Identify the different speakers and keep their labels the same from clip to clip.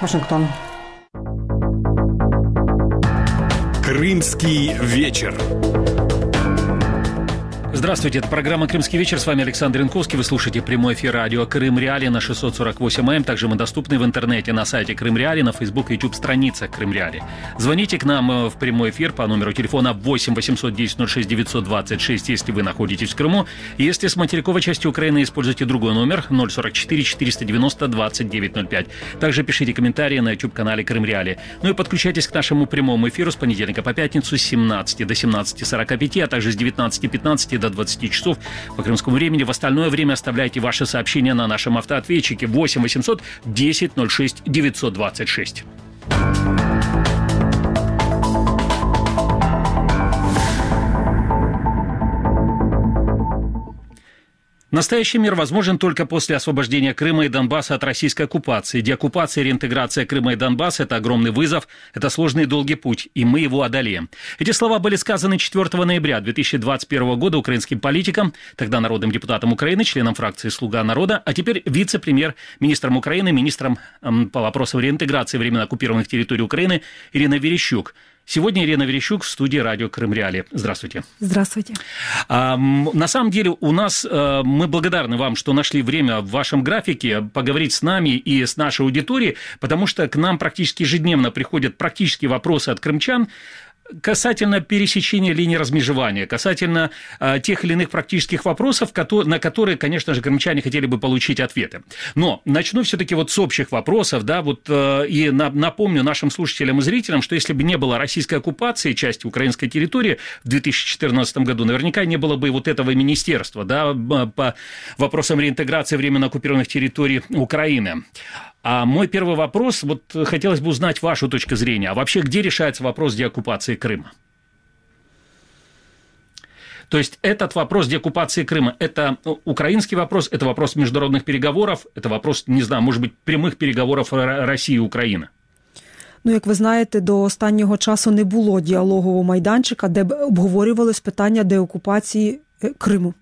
Speaker 1: Вашингтон.
Speaker 2: Крымский вечер.
Speaker 3: Здравствуйте, это программа «Крымский вечер». С вами Александр Янковский. Вы слушаете прямой эфир радио «Крым Реали» на 648 м. Также мы доступны в интернете на сайте «Крым Реали», на Facebook и YouTube страницах «Крым Реали». Звоните к нам э, в прямой эфир по номеру телефона 8 810 06 926, если вы находитесь в Крыму. Если с материковой части Украины используйте другой номер 044 490 2905. Также пишите комментарии на YouTube-канале «Крым Реали». Ну и подключайтесь к нашему прямому эфиру с понедельника по пятницу с 17 до 17.45, а также с 19.15 до 20 часов по крымскому времени. В остальное время оставляйте ваши сообщения на нашем автоответчике 8 800 10 06 926. Настоящий мир возможен только после освобождения Крыма и Донбасса от российской оккупации. Деоккупация и реинтеграция Крыма и Донбасса – это огромный вызов, это сложный и долгий путь, и мы его одолеем. Эти слова были сказаны 4 ноября 2021 года украинским политиком, тогда народным депутатом Украины, членом фракции «Слуга народа», а теперь вице-премьер, министром Украины, министром по вопросам реинтеграции временно оккупированных территорий Украины Ирина Верещук – Сегодня Ирина Верещук в студии радио Крым Реали. Здравствуйте.
Speaker 1: Здравствуйте.
Speaker 3: А, на самом деле у нас, а, мы благодарны вам, что нашли время в вашем графике поговорить с нами и с нашей аудиторией, потому что к нам практически ежедневно приходят практически вопросы от крымчан, Касательно пересечения линии размежевания, касательно э, тех или иных практических вопросов, которые, на которые, конечно же, крымчане хотели бы получить ответы. Но начну все-таки вот с общих вопросов, да, вот э, и на, напомню нашим слушателям и зрителям, что если бы не было российской оккупации части украинской территории в 2014 году, наверняка не было бы вот этого министерства, да, по вопросам реинтеграции временно оккупированных территорий Украины. А мой первый вопрос, вот хотелось бы узнать вашу точку зрения. А вообще, где решается вопрос деоккупации Крыма? То есть этот вопрос деоккупации Крыма – это ну, украинский вопрос, это вопрос международных переговоров, это вопрос, не знаю, может быть, прямих переговорів Росії і України?
Speaker 1: Ну, як ви знаєте, до останнього часу не було діалогового майданчика, де б обговорювалось питання деокупації Криму.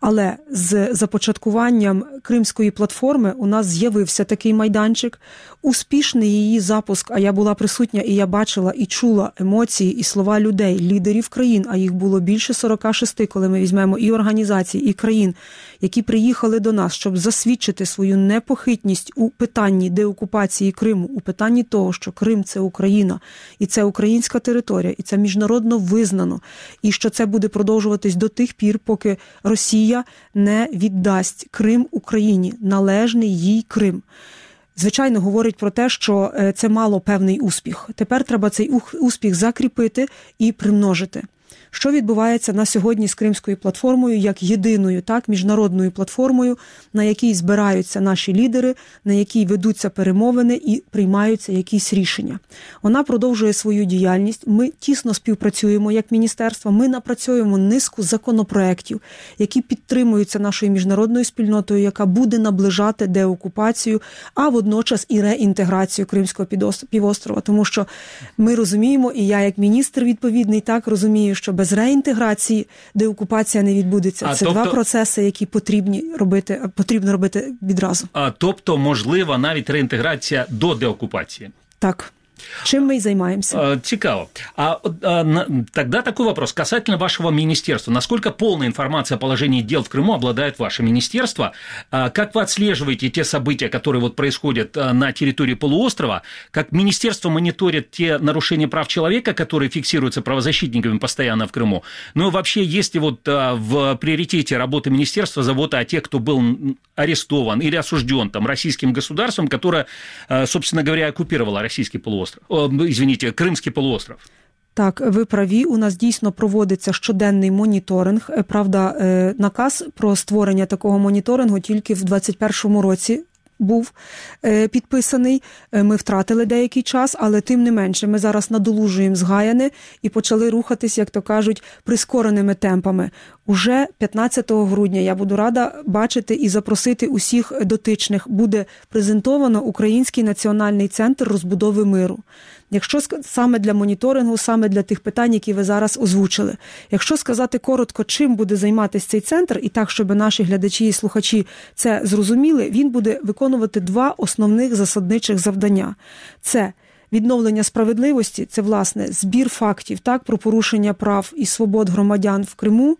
Speaker 1: Але з започаткуванням Кримської платформи у нас з'явився такий майданчик, успішний її запуск. А я була присутня, і я бачила і чула емоції і слова людей, лідерів країн. А їх було більше 46, коли ми візьмемо і організацій, і країн, які приїхали до нас, щоб засвідчити свою непохитність у питанні деокупації Криму, у питанні того, що Крим це Україна, і це українська територія, і це міжнародно визнано, і що це буде продовжуватись до тих пір, поки Росія не віддасть Крим Україні, належний їй Крим. Звичайно, говорить про те, що це мало певний успіх. Тепер треба цей успіх закріпити і примножити що відбувається на сьогодні з Кримською платформою як єдиною, так міжнародною платформою, на якій збираються наші лідери, на якій ведуться перемовини і приймаються якісь рішення. Вона продовжує свою діяльність. Ми тісно співпрацюємо як міністерство. Ми напрацьовуємо низку законопроєктів, які підтримуються нашою міжнародною спільнотою, яка буде наближати деокупацію, а водночас і реінтеграцію Кримського півострова. Тому що ми розуміємо, і я, як міністр відповідний, так розумію, що без реінтеграції деокупація не відбудеться. А, Це тобто... два процеси, які потрібні робити, потрібно робити відразу.
Speaker 3: А тобто, можлива навіть реінтеграція до деокупації.
Speaker 1: Так. Чем мы и занимаемся.
Speaker 3: Цікаво. А, а тогда такой вопрос касательно вашего министерства. Насколько полная информация о положении дел в Крыму обладает ваше министерство? А, как вы отслеживаете те события, которые вот происходят на территории полуострова? Как министерство мониторит те нарушения прав человека, которые фиксируются правозащитниками постоянно в Крыму? Ну и вообще, есть ли вот в приоритете работы министерства забота о тех, кто был арестован или осужден там российским государством, которое, собственно говоря, оккупировало российский полуостров? Полуостров, о, извините, Кримський полуостров.
Speaker 1: Так, ви праві. У нас дійсно проводиться щоденний моніторинг. Правда, наказ про створення такого моніторингу тільки в 2021 році. Був е, підписаний, ми втратили деякий час, але тим не менше, ми зараз надолужуємо згаяне і почали рухатись, як то кажуть, прискореними темпами. Уже 15 грудня я буду рада бачити і запросити усіх дотичних. Буде презентовано Український національний центр розбудови миру. Якщо саме для моніторингу, саме для тих питань, які ви зараз озвучили, якщо сказати коротко, чим буде займатися цей центр, і так, щоб наші глядачі і слухачі це зрозуміли, він буде виконувати два основних засадничих завдання: це відновлення справедливості це власне збір фактів так про порушення прав і свобод громадян в Криму,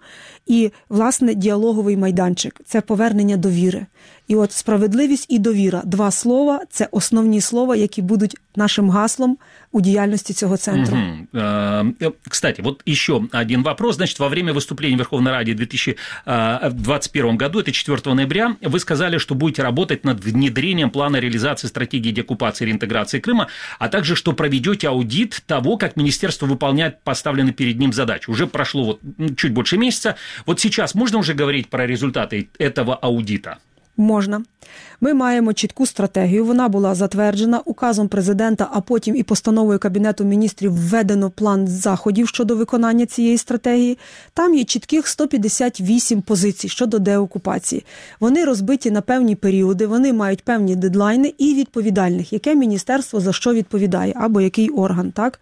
Speaker 1: і власне діалоговий майданчик це повернення довіри. І от справедливість і довіра два слова це основні слова, які будуть нашим гаслом у деятельности этого центра.
Speaker 3: Угу. Кстати, вот еще один вопрос. Значит, во время выступления в Верховной Раде в 2021 году, это 4 ноября, вы сказали, что будете работать над внедрением плана реализации стратегии деоккупации и реинтеграции Крыма, а также, что проведете аудит того, как министерство выполняет поставленные перед ним задачи. Уже прошло вот чуть больше месяца. Вот сейчас можно уже говорить про результаты этого аудита?
Speaker 1: Можна. Ми маємо чітку стратегію. Вона була затверджена указом президента, а потім і постановою кабінету міністрів введено план заходів щодо виконання цієї стратегії. Там є чітких 158 позицій щодо деокупації. Вони розбиті на певні періоди, вони мають певні дедлайни і відповідальних, яке міністерство за що відповідає, або який орган. Так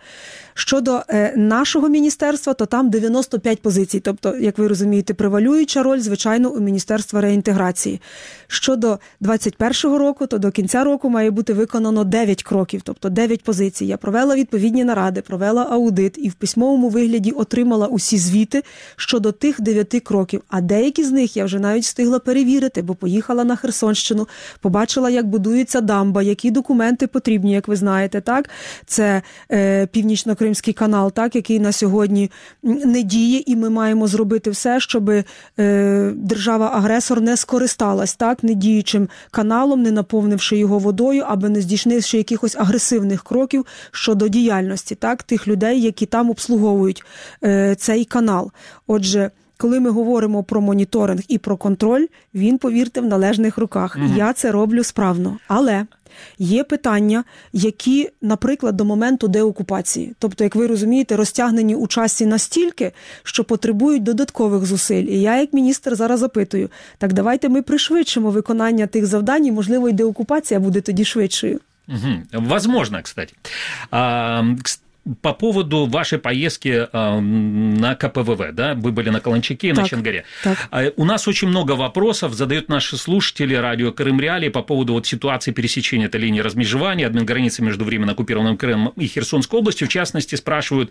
Speaker 1: щодо е, нашого міністерства, то там 95 позицій. Тобто, як ви розумієте, превалююча роль, звичайно, у міністерства реінтеграції. Щодо 2021 року, то до кінця року має бути виконано 9 кроків, тобто 9 позицій. Я провела відповідні наради, провела аудит і в письмовому вигляді отримала усі звіти щодо тих 9 кроків. А деякі з них я вже навіть встигла перевірити, бо поїхала на Херсонщину, побачила, як будується дамба, які документи потрібні, як ви знаєте, так це е, північно-кримський канал, так який на сьогодні не діє, і ми маємо зробити все, щоб е, держава-агресор не скористалась так недіючим каналом, не наповнивши його водою, аби не здійснивши якихось агресивних кроків щодо діяльності так тих людей, які там обслуговують е, цей канал. Отже. Коли ми говоримо про моніторинг і про контроль, він, повірте, в належних руках. Угу. Я це роблю справно. Але Є питання, які, наприклад, до моменту деокупації, тобто, як ви розумієте, розтягнені у часі настільки, що потребують додаткових зусиль. І я, як міністр, зараз запитую: так давайте ми пришвидшимо виконання тих завдань, і, можливо, і деокупація буде тоді швидшою.
Speaker 3: Угу. Возможно, кстати. А, по поводу вашей поездки э, на КПВВ, да, вы были на Каланчаке и так, на Чангаре. Так. А, у нас очень много вопросов задают наши слушатели радио Крым Реалии по поводу вот ситуации пересечения этой линии размежевания, админ границы между временно оккупированным Крымом и Херсонской областью. В частности, спрашивают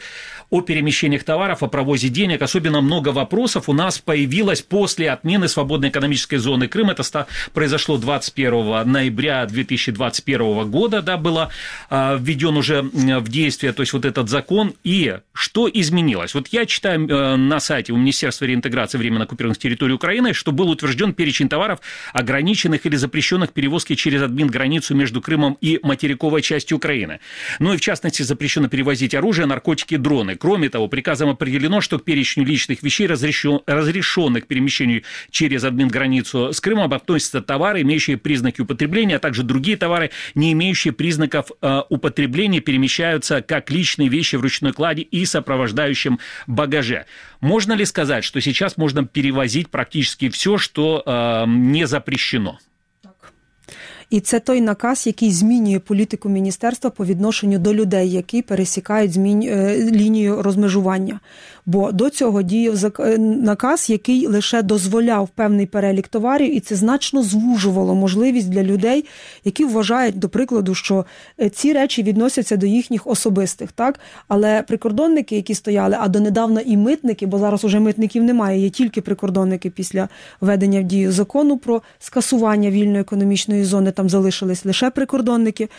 Speaker 3: о перемещениях товаров, о провозе денег. Особенно много вопросов у нас появилось после отмены свободной экономической зоны Крым. Это произошло 21 ноября 2021 года, да, было а, введен уже в действие, то есть вот этот закон и что изменилось? Вот я читаю э, на сайте у Министерства реинтеграции временно оккупированных территорий Украины, что был утвержден перечень товаров, ограниченных или запрещенных перевозки через админ границу между Крымом и материковой частью Украины. Ну и в частности запрещено перевозить оружие, наркотики, дроны. Кроме того, приказом определено, что к перечню личных вещей, разрешенных к перемещению через админ границу с Крымом, относятся товары, имеющие признаки употребления, а также другие товары, не имеющие признаков э, употребления, перемещаются как личные личные вещи в ручной кладе и сопровождающем багаже. Можно ли сказать, что сейчас можно перевозить практически все, что э, не запрещено?
Speaker 1: І це той наказ, який змінює політику міністерства по відношенню до людей, які пересікають змін... Е, лінію розмежування. Бо до цього діяв е, наказ, який лише дозволяв певний перелік товарів, і це значно звужувало можливість для людей, які вважають, до прикладу, що е, ці речі відносяться до їхніх особистих, так але прикордонники, які стояли, а донедавна і митники, бо зараз уже митників немає, є тільки прикордонники після введення в дію закону про скасування вільної економічної зони. Там залишились лише прикордонники.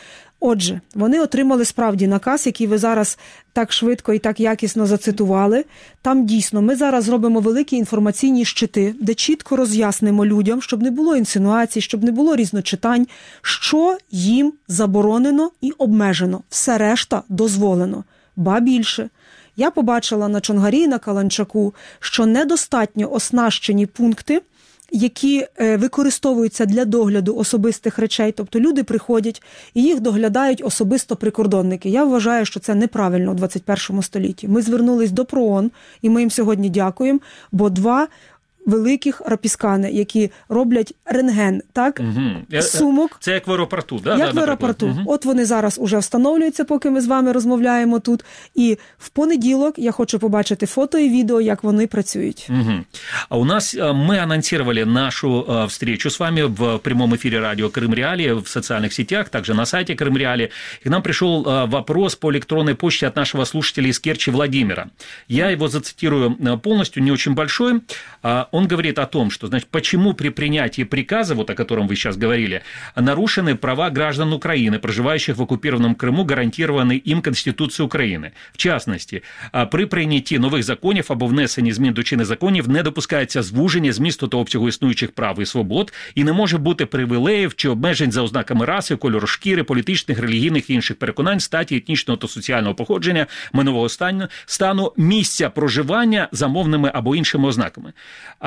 Speaker 1: Отже, вони отримали справді наказ, який ви зараз так швидко і так якісно зацитували. Там дійсно ми зараз зробимо великі інформаційні щити, де чітко роз'яснимо людям, щоб не було інсинуацій, щоб не було різночитань, що їм заборонено і обмежено. Все решта дозволено. Ба більше. Я побачила на Чонгарі і на Каланчаку, що недостатньо оснащені пункти які е, використовуються для догляду особистих речей, тобто люди приходять і їх доглядають особисто прикордонники. Я вважаю, що це неправильно у 21 столітті. Ми звернулись до ПРООН, і ми їм сьогодні дякуємо, бо два великих рапіскани, які роблять рентген, так угу. сумок.
Speaker 3: Це як в аеропорту, да?
Speaker 1: Як да, в аеропорту. Угу. От вони зараз уже встановлюються, поки ми з вами розмовляємо тут. І в понеділок я хочу побачити фото і відео, як вони працюють.
Speaker 3: Угу. А у нас мы анонсировали нашу встречу с вами в прямом эфире радио Крым Реалии в социальных сетях, также на сайте Крым Реалии. И к нам пришел вопрос по электронной почте от нашего слушателя из Керчи Владимира. Я его зацитирую полностью, не очень большой. Он говорит о том, что, значит, почему при принятии приказа, вот о котором вы сейчас говорили, нарушены права граждан Украины, проживающих в оккупированном Крыму, гарантированные им Конституцией України. В частності, при прийнятті нових законів або внесенні змін до чинних законів не допускається звуження змісту та обсягу існуючих прав і свобод, і не може бути привілеїв чи обмежень за ознаками раси, кольору шкіри, політичних, релігійних і інших переконань, статі, етнічного та соціального походження, минулого стану, стану місця проживання за мовними або іншими ознаками.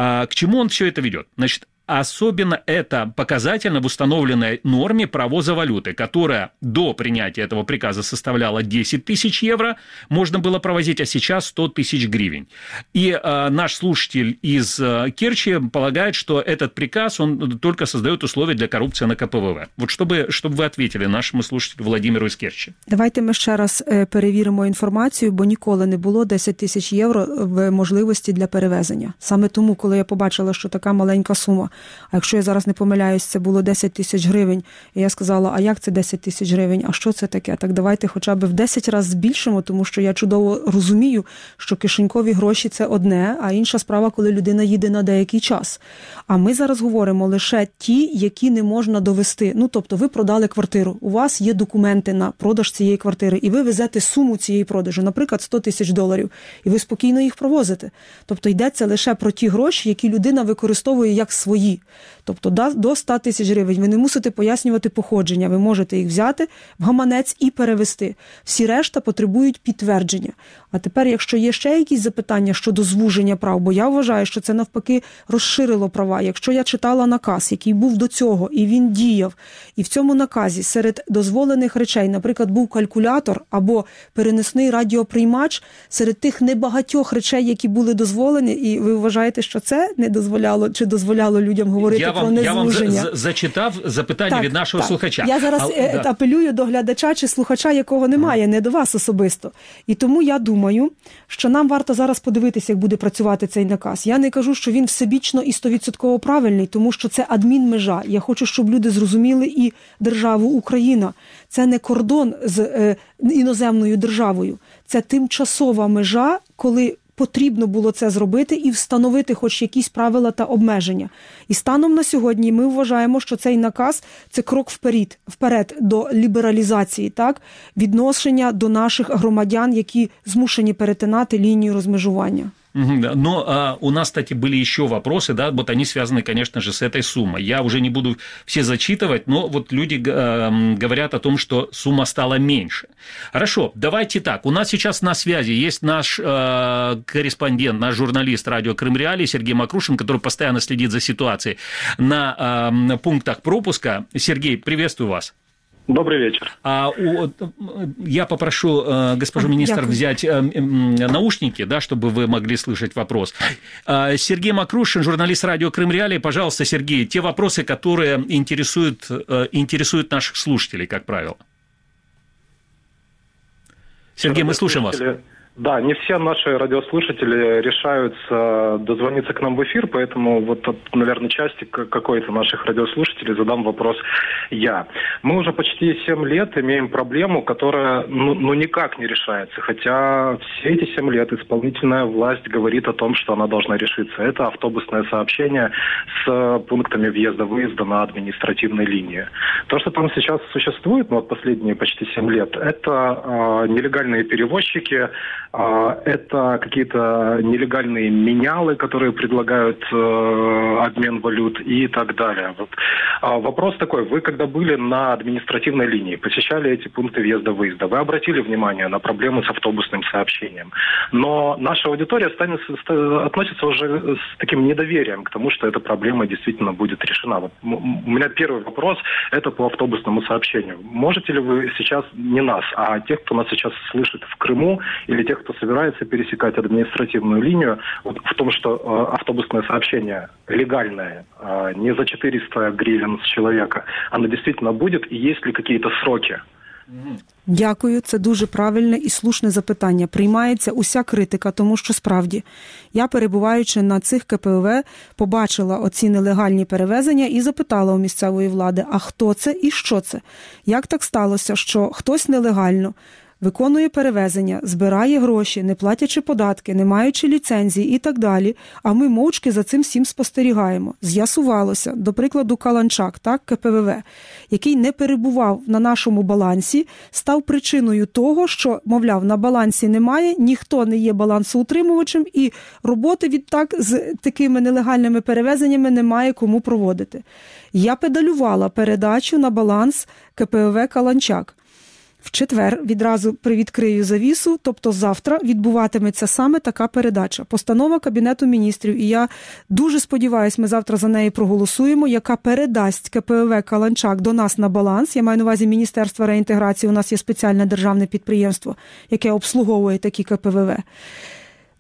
Speaker 3: А к чему он все это ведет? Значит, Особенно это показательно в установленной норме провоза валюты, которая до принятия этого приказа составляла 10 тысяч евро, можно было провозить, а сейчас 100 тысяч гривен. И э, наш слушатель из э, Керчи полагает, что этот приказ, он только создает условия для коррупции на КПВВ. Вот чтобы, чтобы вы ответили нашему слушателю Владимиру из Керчи.
Speaker 1: Давайте ми ще раз перевіримо інформацію, бо ніколи не було 10 тисяч євро в можливості для перевезення. Саме тому, коли я побачила, що така маленька сума а якщо я зараз не помиляюсь, це було 10 тисяч гривень. І я сказала: а як це 10 тисяч гривень? А що це таке? Так давайте хоча б в 10 разів збільшимо, тому що я чудово розумію, що кишенькові гроші це одне, а інша справа, коли людина їде на деякий час. А ми зараз говоримо лише ті, які не можна довести. Ну тобто, ви продали квартиру, у вас є документи на продаж цієї квартири, і ви везете суму цієї продажу, наприклад, 100 тисяч доларів, і ви спокійно їх провозите. Тобто йдеться лише про ті гроші, які людина використовує як свої. Тобто до 100 тисяч гривень ви не мусите пояснювати походження, ви можете їх взяти в гаманець і перевести. Всі решта потребують підтвердження. А тепер, якщо є ще якісь запитання щодо звуження прав, бо я вважаю, що це навпаки розширило права. Якщо я читала наказ, який був до цього, і він діяв, і в цьому наказі серед дозволених речей, наприклад, був калькулятор або перенесний радіоприймач, серед тих небагатьох речей, які були дозволені, і ви вважаєте, що це не дозволяло чи дозволяло людям говорити
Speaker 3: я
Speaker 1: про вам,
Speaker 3: незвуження? Я вам зачитав запитання так, від нашого
Speaker 1: так.
Speaker 3: слухача.
Speaker 1: Я зараз а, е, да. апелюю до глядача чи слухача, якого немає, не до вас особисто. І тому я думаю думаю, що нам варто зараз подивитися, як буде працювати цей наказ. Я не кажу, що він всебічно і стовідсотково правильний, тому що це адмінмежа. Я хочу, щоб люди зрозуміли і державу Україна. Це не кордон з е, іноземною державою, це тимчасова межа, коли потрібно було це зробити і встановити хоч якісь правила та обмеження. І станом на сьогодні ми вважаємо, що цей наказ це крок вперед, вперед до лібералізації, так відношення до наших громадян, які змушені перетинати лінію розмежування.
Speaker 3: Но а, у нас, кстати, были еще вопросы, да, вот они связаны, конечно же, с этой суммой. Я уже не буду все зачитывать, но вот люди э, говорят о том, что сумма стала меньше. Хорошо, давайте так. У нас сейчас на связи есть наш э, корреспондент, наш журналист радио Крым Реалии Сергей Макрушин, который постоянно следит за ситуацией на э, пунктах пропуска. Сергей, приветствую вас.
Speaker 2: Добрый вечер.
Speaker 3: А у, я попрошу э, госпожу министр Дякую. взять э, наушники, да, чтобы вы могли слышать вопрос. Э, Сергей Макрушин, журналист радио Крым Реалии. Пожалуйста, Сергей, те вопросы, которые интересуют, э, интересуют наших слушателей, как правило. Сергей, мы слушаем вас.
Speaker 2: Да, не все наши радиослушатели решаются дозвониться к нам в эфир, поэтому вот, наверное, части какой-то наших радиослушателей задам вопрос я. Мы уже почти 7 лет имеем проблему, которая ну, ну никак не решается, хотя все эти 7 лет исполнительная власть говорит о том, что она должна решиться. Это автобусное сообщение с пунктами въезда-выезда на административной линии. То, что там сейчас существует, ну вот последние почти 7 лет, это э, нелегальные перевозчики, это какие-то нелегальные менялы, которые предлагают э, обмен валют и так далее. Вот. А, вопрос такой. Вы когда были на административной линии, посещали эти пункты въезда-выезда, вы обратили внимание на проблемы с автобусным сообщением. Но наша аудитория станет, относится уже с таким недоверием к тому, что эта проблема действительно будет решена. Вот у меня первый вопрос – это по автобусному сообщению. Можете ли вы сейчас, не нас, а тех, кто нас сейчас слышит в Крыму или тех, тех, кто собирается пересекать административную линию, вот в том, что э, автобусное сообщение легальное, э, не за 400 гривен с человека, оно действительно будет, и есть ли какие-то сроки?
Speaker 1: Дякую, це дуже правильне і слушне запитання. Приймається уся критика, тому що справді я, перебуваючи на цих КПВ, побачила оці нелегальні перевезення і запитала у місцевої влади: а хто це і що це? Як так сталося, що хтось нелегально виконує перевезення, збирає гроші, не платячи податки, не маючи ліцензії і так далі. А ми мовчки за цим всім спостерігаємо. З'ясувалося, до прикладу, Каланчак, так, КПВВ, який не перебував на нашому балансі, став причиною того, що, мовляв, на балансі немає, ніхто не є балансоутримувачем, і роботи відтак з такими нелегальними перевезеннями немає кому проводити. Я педалювала передачу на баланс КПВ Каланчак. В четвер відразу привідкрию завісу, тобто завтра відбуватиметься саме така передача. Постанова Кабінету міністрів, і я дуже сподіваюся, ми завтра за неї проголосуємо, яка передасть КПВ Каланчак до нас на баланс. Я маю на увазі Міністерства реінтеграції. У нас є спеціальне державне підприємство, яке обслуговує такі КПВВ.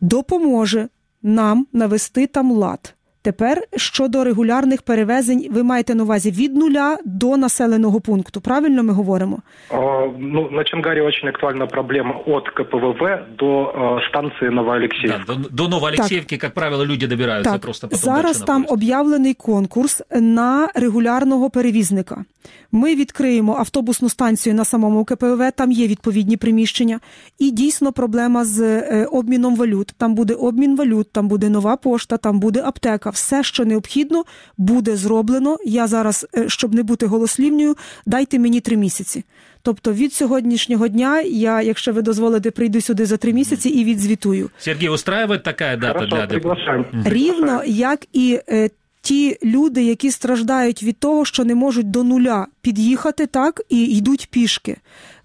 Speaker 1: Допоможе нам навести там лад. Тепер щодо регулярних перевезень, ви маєте на увазі від нуля до населеного пункту. Правильно ми говоримо?
Speaker 2: О, ну на Чангарі дуже актуальна проблема від КПВВ до о, станції Новоолексіївки.
Speaker 3: Да, до, до Новоолексіївки, як правило, люди добираються
Speaker 1: так.
Speaker 3: просто потім
Speaker 1: зараз. Там об'явлений конкурс на регулярного перевізника. Ми відкриємо автобусну станцію на самому КПВ, там є відповідні приміщення, і дійсно проблема з е, обміном валют. Там буде обмін валют, там буде нова пошта, там буде аптека. Все, що необхідно, буде зроблено. Я зараз, е, щоб не бути голослівною, дайте мені три місяці. Тобто від сьогоднішнього дня я, якщо ви дозволите, прийду сюди за три місяці і відзвітую.
Speaker 3: Сергій, устраює така дата
Speaker 2: Хорошо,
Speaker 3: для
Speaker 1: рівно як і е, ті люди, які страждають від того, що не можуть до нуля під'їхати так і йдуть пішки.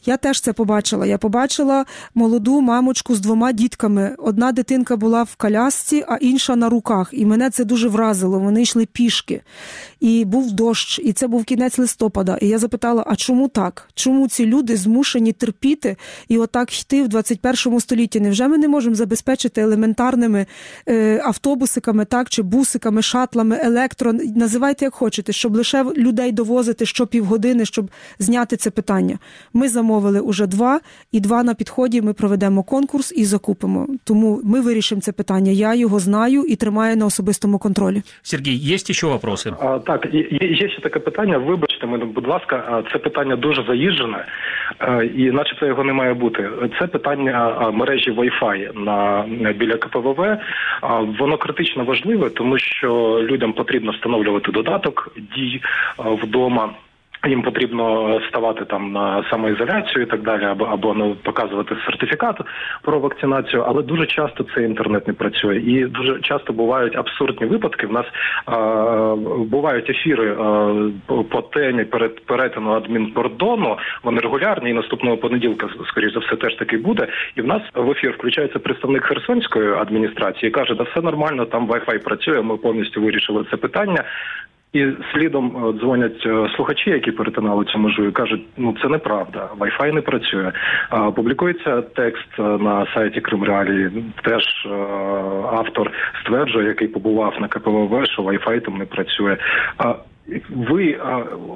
Speaker 1: Я теж це побачила. Я побачила молоду мамочку з двома дітками. Одна дитинка була в колясці, а інша на руках. І мене це дуже вразило. Вони йшли пішки. І був дощ, і це був кінець листопада. І я запитала: а чому так? Чому ці люди змушені терпіти і отак йти в 21 столітті? Невже ми не можемо забезпечити елементарними е, автобусиками, так чи бусиками, шатлами, електро? Називайте як хочете, щоб лише людей довозити що півгодини, щоб зняти це питання. Ми замовили замовили уже два, і два на підході ми проведемо конкурс і закупимо. Тому ми вирішимо це питання. Я його знаю і тримаю на особистому контролі.
Speaker 3: Сергій, є ще вопроси?
Speaker 2: А, Так, є ще таке питання. Вибачте мене, будь ласка, це питання дуже заїжджене, і начебто його не має бути. Це питання мережі Wi-Fi на біля КПВВ. Воно критично важливе, тому що людям потрібно встановлювати додаток дій вдома. Їм потрібно ставати там на самоізоляцію і так далі, або або ну, показувати сертифікат про вакцинацію, але дуже часто цей інтернет не працює, і дуже часто бувають абсурдні випадки. В нас а, бувають ефіри а, по темі перед перетину адмінкордону. Вони регулярні, і наступного понеділка, скоріш за все, теж таки буде. І в нас в ефір включається представник Херсонської адміністрації, і каже, да все нормально, там Wi-Fi працює. Ми повністю вирішили це питання. І слідом е, дзвонять е, слухачі, які перетинали цю межу, і кажуть, ну це неправда, Wi-Fi не працює. Публікується текст е, на сайті Кримреалії. Теж автор стверджує, який побував на КПВВ, що Wi-Fi там не працює. Ви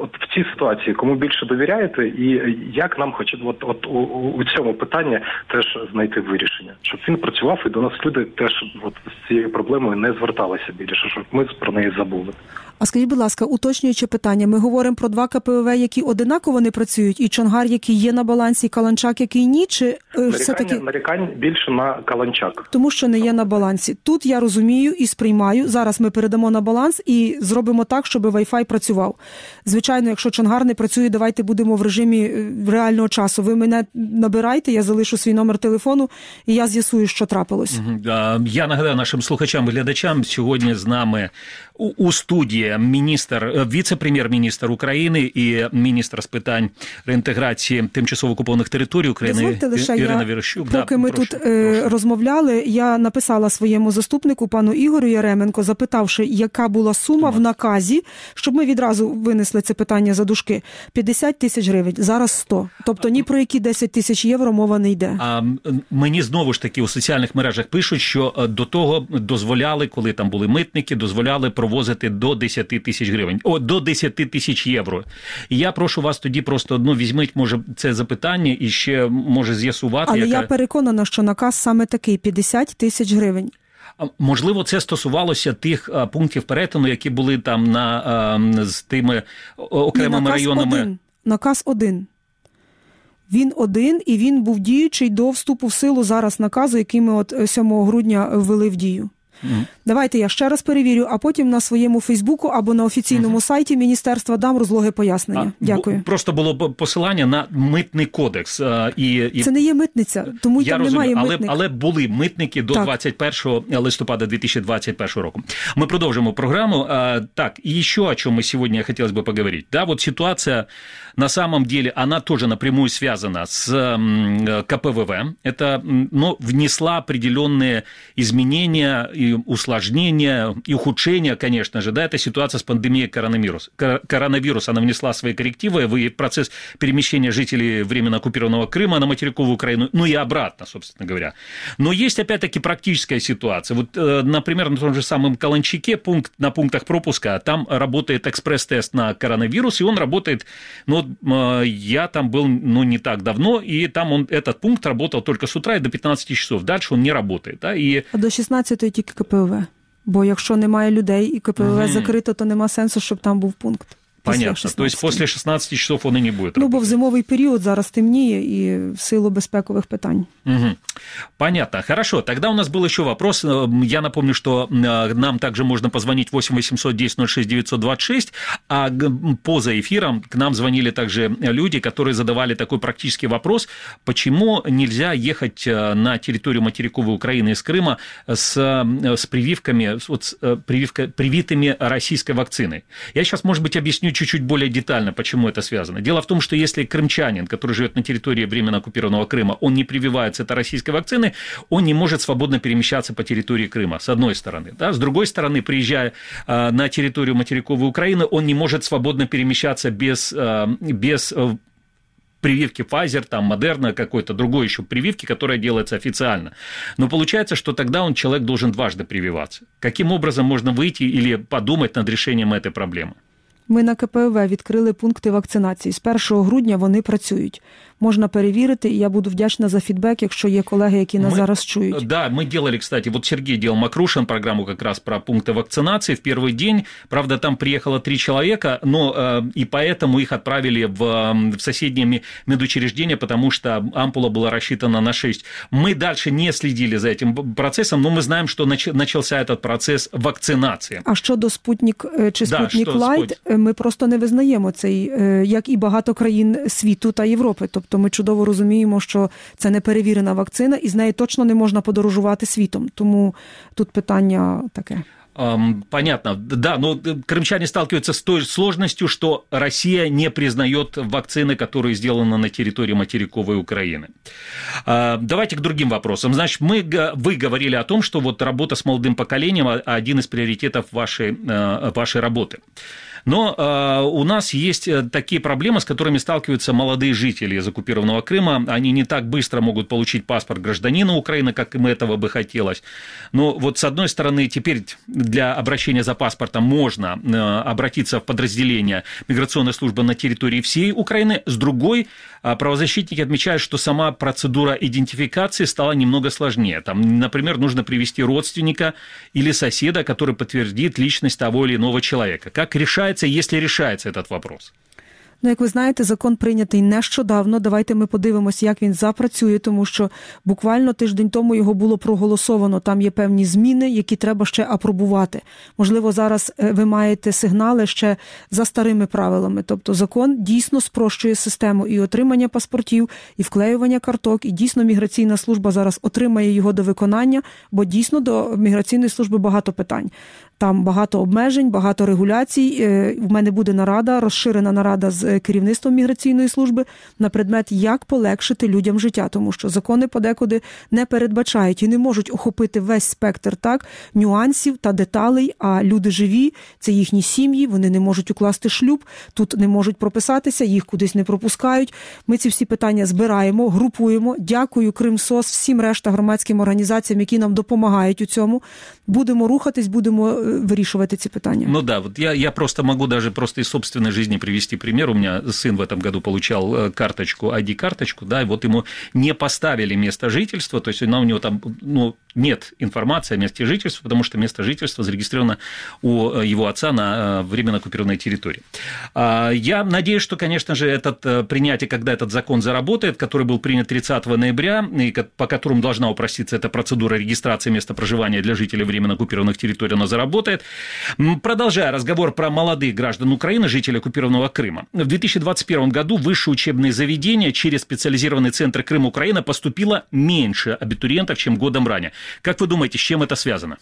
Speaker 2: от в цій ситуації кому більше довіряєте, і як нам хоч от, от у, у цьому питанні теж знайти вирішення, щоб він працював і до нас люди теж от з цією проблемою не зверталися більше, щоб ми про неї забули.
Speaker 1: А скажіть, будь ласка, уточнюючи питання, ми говоримо про два КПВ, які одинаково не працюють, і Чонгар, який є на балансі, і Каланчак, який ні, чи все таки
Speaker 2: нарікань більше на Каланчак,
Speaker 1: тому що не є на балансі. Тут я розумію і сприймаю. Зараз ми передамо на баланс і зробимо так, щоб Wi-Fi працював. Звичайно, якщо Чонгар не працює, давайте будемо в режимі е, реального часу. Ви мене набирайте, я залишу свій номер телефону, і я з'ясую, що трапилось.
Speaker 3: Я нагадаю нашим слухачам і глядачам сьогодні з нами у студії міністр, віце-прем'єр-міністр України і міністр з питань реінтеграції тимчасово окупованих територій України
Speaker 1: Дозвольте лише
Speaker 3: Ірина
Speaker 1: я,
Speaker 3: Вірощук.
Speaker 1: Поки
Speaker 3: да,
Speaker 1: ми
Speaker 3: прошу,
Speaker 1: тут
Speaker 3: прошу.
Speaker 1: розмовляли, я написала своєму заступнику пану Ігорю Яременко, запитавши, яка була сума в наказі, щоб ми відразу винесли це питання за дужки. 50 тисяч гривень, зараз 100. Тобто ні про які 10 тисяч євро мова не йде.
Speaker 3: А мені знову ж таки у соціальних мережах пишуть, що е, до того дозволяли, коли там були митники, дозволяли провозити до 10 тисяч гривень, о, до 10 тисяч євро. І я прошу вас тоді просто ну, візьміть, може, це запитання і ще може з'ясувати.
Speaker 1: Але
Speaker 3: яка...
Speaker 1: я переконана, що наказ саме такий 50 тисяч гривень.
Speaker 3: Можливо, це стосувалося тих а, пунктів перетину, які були там на а, з тими окремими
Speaker 1: наказ
Speaker 3: районами.
Speaker 1: Один. Наказ один. Він один і він був діючий до вступу в силу зараз наказу, який ми от 7 грудня ввели в дію. Mm. Давайте я ще раз перевірю, а потім на своєму Фейсбуку або на офіційному mm. сайті міністерства дам розлоги пояснення.
Speaker 3: А,
Speaker 1: Дякую.
Speaker 3: Просто було посилання на митний кодекс. А, і, і...
Speaker 1: Це не є митниця, тому
Speaker 3: я
Speaker 1: там
Speaker 3: розумію,
Speaker 1: немає
Speaker 3: але,
Speaker 1: митник.
Speaker 3: але були митники до
Speaker 1: так.
Speaker 3: 21 листопада 2021 року. Мы продолжим программу. А, так, и еще о чем мы сегодня хотелось бы поговорить. Да, вот ситуация на самом деле, она тоже напрямую связана с КПВВ. Это ну, внесла определенные изменения и усложнения, и ухудшения, конечно же. Да, это ситуация с пандемией коронавируса. Коронавирус, она внесла свои коррективы в процесс перемещения жителей временно оккупированного Крыма на материковую Украину, ну и обратно, собственно говоря. Но есть, опять-таки, практическая ситуация. Вот, например, на том же самом Каланчике, пункт, на пунктах пропуска, там работает экспресс-тест на коронавирус, и он работает, ну, я там был, ну, не так давно, и там он, этот пункт работал только с утра и до 15 часов. Дальше он не работает. Да, и...
Speaker 1: А до 16 тільки КПВ. Бо якщо немає людей і КПВ угу. закрито, то нема сенсу, щоб там був пункт.
Speaker 3: Понятно. То есть после 16 часов он и не будет
Speaker 1: Ну,
Speaker 3: работать.
Speaker 1: бо в зимовий період зараз темніє і в силу безпекових питань.
Speaker 3: Угу. Понятно. Хорошо. Тогда у нас был еще вопрос. Я напомню, что нам также можно позвонить 8 800 10 06 926, а поза эфиром к нам звонили также люди, которые задавали такой практический вопрос, почему нельзя ехать на территорию материковой Украины из Крыма с, с прививками, вот с прививка, привитыми российской вакциной. Я сейчас, может быть, объясню чуть-чуть более детально, почему это связано. Дело в том, что если крымчанин, который живет на территории временно оккупированного Крыма, он не прививается этой российской вакцины, он не может свободно перемещаться по территории Крыма, с одной стороны. Да? С другой стороны, приезжая э, на территорию материковой Украины, он не может свободно перемещаться без, э, без э, прививки Pfizer, там, Модерна, какой-то другой еще прививки, которая делается официально. Но получается, что тогда он, человек должен дважды прививаться. Каким образом можно выйти или подумать над решением этой проблемы?
Speaker 1: Ми на КПВ відкрили пункти вакцинації. З 1 грудня вони працюють Можна перевірити, і я буду вдячна за фідбек, якщо є колеги, які нас
Speaker 3: мы,
Speaker 1: зараз чують.
Speaker 3: Да, мы делали, кстати, вот Сергей делал Макрушин программу как раз про пункты вакцинации в первый день. Правда, там приехало три человека, но э, и поэтому их отправили в, в соседние медучреждения, потому что ампула была рассчитана на 6. Мы дальше не следили за этим процессом, но мы знаем, что нач, начался этот процесс вакцинации.
Speaker 1: А щодо Спутник чи
Speaker 3: Да,
Speaker 1: Спутник
Speaker 3: що
Speaker 1: Лайт,
Speaker 3: Спут-
Speaker 1: ми просто не визнаємо цей, е, як і багато країн світу та Європи. Тобто ми чудово розуміємо, що це не перевірена вакцина, і з нею точно не можна подорожувати світом. Тому тут питання таке.
Speaker 3: Эм, Понятно, да, но крымчане сталкиваются с той сложностью, что Россия не признает вакцины, которые сделаны на территории материковой Украины. А, Давайте к другим вопросам. Значит, мы, г- вы говорили о том, что вот работа с молодым поколением – один из приоритетов вашей, э, вашей работы. Но э, у нас есть э, такие проблемы, с которыми сталкиваются молодые жители из оккупированного Крыма. Они не так быстро могут получить паспорт гражданина Украины, как им этого бы хотелось. Но вот с одной стороны, теперь для обращения за паспортом можно э, обратиться в подразделение миграционной службы на территории всей Украины. С другой, э, правозащитники отмечают, что сама процедура идентификации стала немного сложнее. Там, например, нужно привести родственника или соседа, который подтвердит личность того или иного человека. Как решается, если решается этот вопрос?
Speaker 1: Ну, як ви знаєте, закон прийнятий нещодавно. Давайте ми подивимося, як він запрацює, тому що буквально тиждень тому його було проголосовано. Там є певні зміни, які треба ще апробувати. Можливо, зараз е, ви маєте сигнали ще за старими правилами. Тобто закон дійсно спрощує систему і отримання паспортів, і вклеювання карток, і дійсно міграційна служба зараз отримає його до виконання, бо дійсно до міграційної служби багато питань. Там багато обмежень, багато регуляцій. В мене буде нарада, розширена нарада з керівництвом міграційної служби на предмет, як полегшити людям життя, тому що закони подекуди не передбачають і не можуть охопити весь спектр так нюансів та деталей. А люди живі, це їхні сім'ї, вони не можуть укласти шлюб, тут не можуть прописатися, їх кудись не пропускають. Ми ці всі питання збираємо, групуємо. Дякую, Кримсос, всім решта громадським організаціям, які нам допомагають у цьому. Будемо рухатись, будемо вирішувати ці питання.
Speaker 3: Ну да, вот я, я просто могу даже просто из собственной жизни привести пример. У меня сын в этом году получал э, карточку, ID-карточку, да, и вот ему не поставили место жительства, то есть у него там, ну, нет информации о месте жительства, потому что место жительства зарегистрировано у э, его отца на э, временно оккупированной территории. А, я надеюсь, что, конечно же, этот принятие, когда этот закон заработает, который был принят 30 ноября, и по которому должна упроститься эта процедура регистрации места проживания для жителей временно оккупированных территорий, она заработает. Продолжая разговор про молодых граждан Украины, жителей оккупированного Крыма. В 2021 году высшие учебные заведения через специализированный центр Крым Украина поступило меньше абитуриентов, чем годом ранее. Как вы думаете, с чем это связано?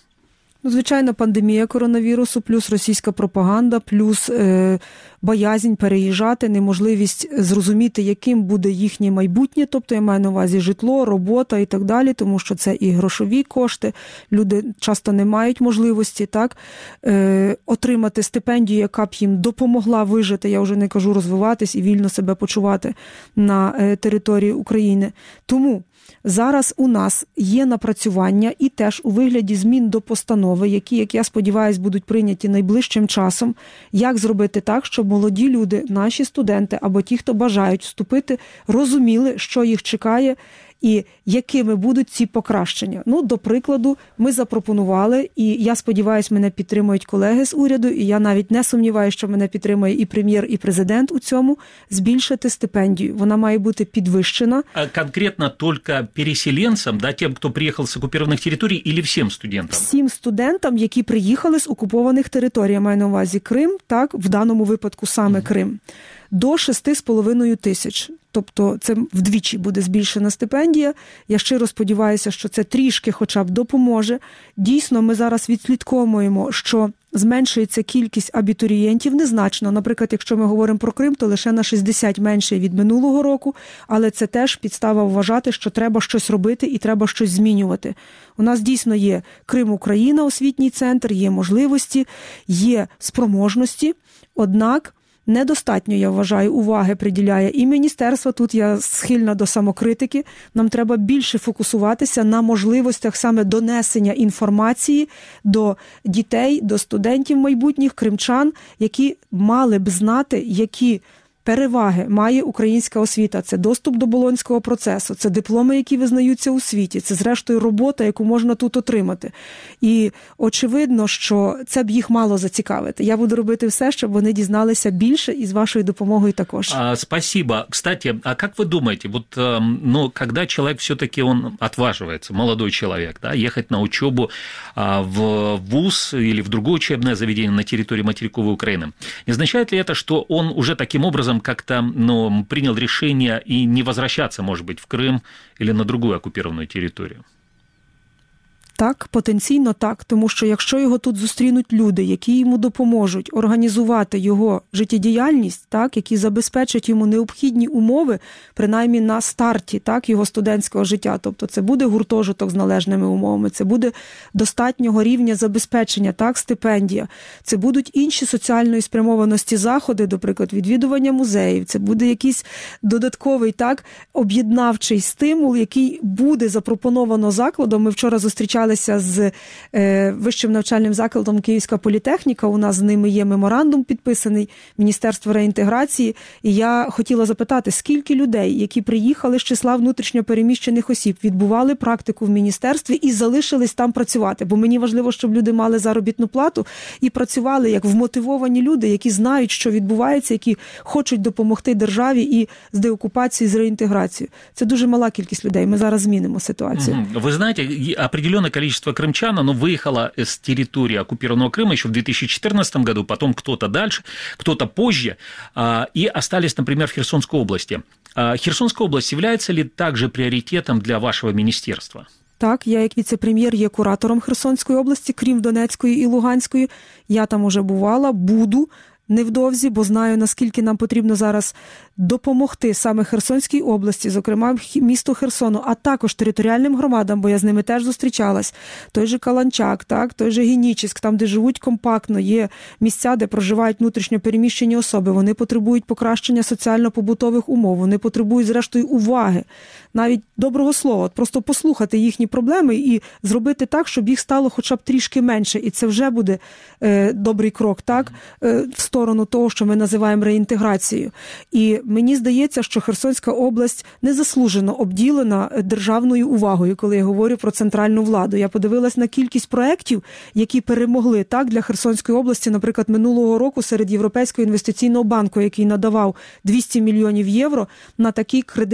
Speaker 1: Ну, звичайно, пандемія коронавірусу, плюс російська пропаганда, плюс е, боязнь переїжджати, неможливість зрозуміти, яким буде їхнє майбутнє, тобто я маю на увазі житло, робота і так далі, тому що це і грошові кошти. Люди часто не мають можливості так е, отримати стипендію, яка б їм допомогла вижити. Я вже не кажу розвиватись і вільно себе почувати на е, території України. Тому. Зараз у нас є напрацювання і теж у вигляді змін до постанови, які, як я сподіваюся, будуть прийняті найближчим часом. Як зробити так, щоб молоді люди, наші студенти або ті, хто бажають вступити, розуміли, що їх чекає і якими будуть ці покращення. Ну, до прикладу, ми запропонували, і я сподіваюся, мене підтримують колеги з уряду. І я навіть не сумніваюся, що мене підтримує і прем'єр, і президент у цьому збільшити стипендію. Вона має бути підвищена.
Speaker 3: А конкретно тільки переселенцям, да, тим, хто приїхав з окупованих територій, і всім студентам?
Speaker 1: Всім студентам, які приїхали з окупованих територій, я маю на увазі Крим, так в даному випадку саме Крим до 6,5 тисяч. Тобто це вдвічі буде збільшена стипендія. Я щиро сподіваюся, що це трішки, хоча б допоможе. Дійсно, ми зараз відслідковуємо, що зменшується кількість абітурієнтів незначно. Наприклад, якщо ми говоримо про Крим, то лише на 60 менше від минулого року, але це теж підстава вважати, що треба щось робити і треба щось змінювати. У нас дійсно є Крим Україна, освітній центр, є можливості, є спроможності. Однак недостатньо, я вважаю, уваги приділяє і міністерство. Тут я схильна до самокритики. Нам треба більше фокусуватися на можливостях саме донесення інформації до дітей, до студентів майбутніх кримчан, які мали б знати, які переваги має українська освіта. Це доступ до болонського процесу, це дипломи, які визнаються у світі, це зрештою робота, яку можна тут отримати. І очевидно, що це б їх мало зацікавити. Я буду робити все, щоб вони дізналися більше і з вашою допомогою також.
Speaker 3: А, спасибо. Кстати, а как вы думаете, вот, ну, когда человек все-таки он отваживается, молодой человек, да, ехать на учебу в ВУЗ или в другое учебное заведение на территории материковой Украины, не означает ли это, что он уже таким образом образом как-то ну, принял решение и не возвращаться, может быть, в Крым или на другую оккупированную территорию?
Speaker 1: Так, потенційно так, тому що якщо його тут зустрінуть люди, які йому допоможуть організувати його життєдіяльність, так які забезпечать йому необхідні умови, принаймні на старті так його студентського життя, тобто це буде гуртожиток з належними умовами, це буде достатнього рівня забезпечення, так, стипендія, це будуть інші соціальної спрямованості заходи, наприклад, відвідування музеїв, це буде якийсь додатковий так об'єднавчий стимул, який буде запропоновано закладом. Ми вчора зустрічали спілкувалися з е, вищим навчальним закладом Київська політехніка. У нас з ними є меморандум підписаний Міністерство реінтеграції. І я хотіла запитати, скільки людей, які приїхали з числа внутрішньопереміщених осіб, відбували практику в міністерстві і залишились там працювати. Бо мені важливо, щоб люди мали заробітну плату і працювали як вмотивовані люди, які знають, що відбувається, які хочуть допомогти державі і з деокупацією, з реінтеграцією. Це дуже мала кількість людей. Ми зараз змінимо ситуацію.
Speaker 3: Ви знаєте, определенне количество крымчан, оно выехало с территории оккупированного Крыма еще в 2014 году, потом кто-то дальше, кто-то позже, и остались, например, в Херсонской области. Херсонская область является ли также приоритетом для вашего министерства?
Speaker 1: Так, я як віце-прем'єр є куратором Херсонської області, крім Донецької і Луганської. Я там уже бувала, буду Невдовзі, бо знаю, наскільки нам потрібно зараз допомогти саме Херсонській області, зокрема місту Херсону, а також територіальним громадам, бо я з ними теж зустрічалась. Той же Каланчак, так, той же Генічіськ, там, де живуть компактно, є місця, де проживають внутрішньо переміщені особи. Вони потребують покращення соціально-побутових умов, вони потребують, зрештою, уваги, навіть доброго слова, просто послухати їхні проблеми і зробити так, щоб їх стало хоча б трішки менше. І це вже буде е, добрий крок, так, е, сторону того, що ми називаємо реінтеграцією. І мені здається, що Херсонська область незаслужено обділена державною увагою, коли я говорю про центральну владу. Я подивилась на кількість проєктів, які перемогли так для Херсонської області, наприклад, минулого року серед Європейського інвестиційного банку, який надавав 200 мільйонів євро на такий кредит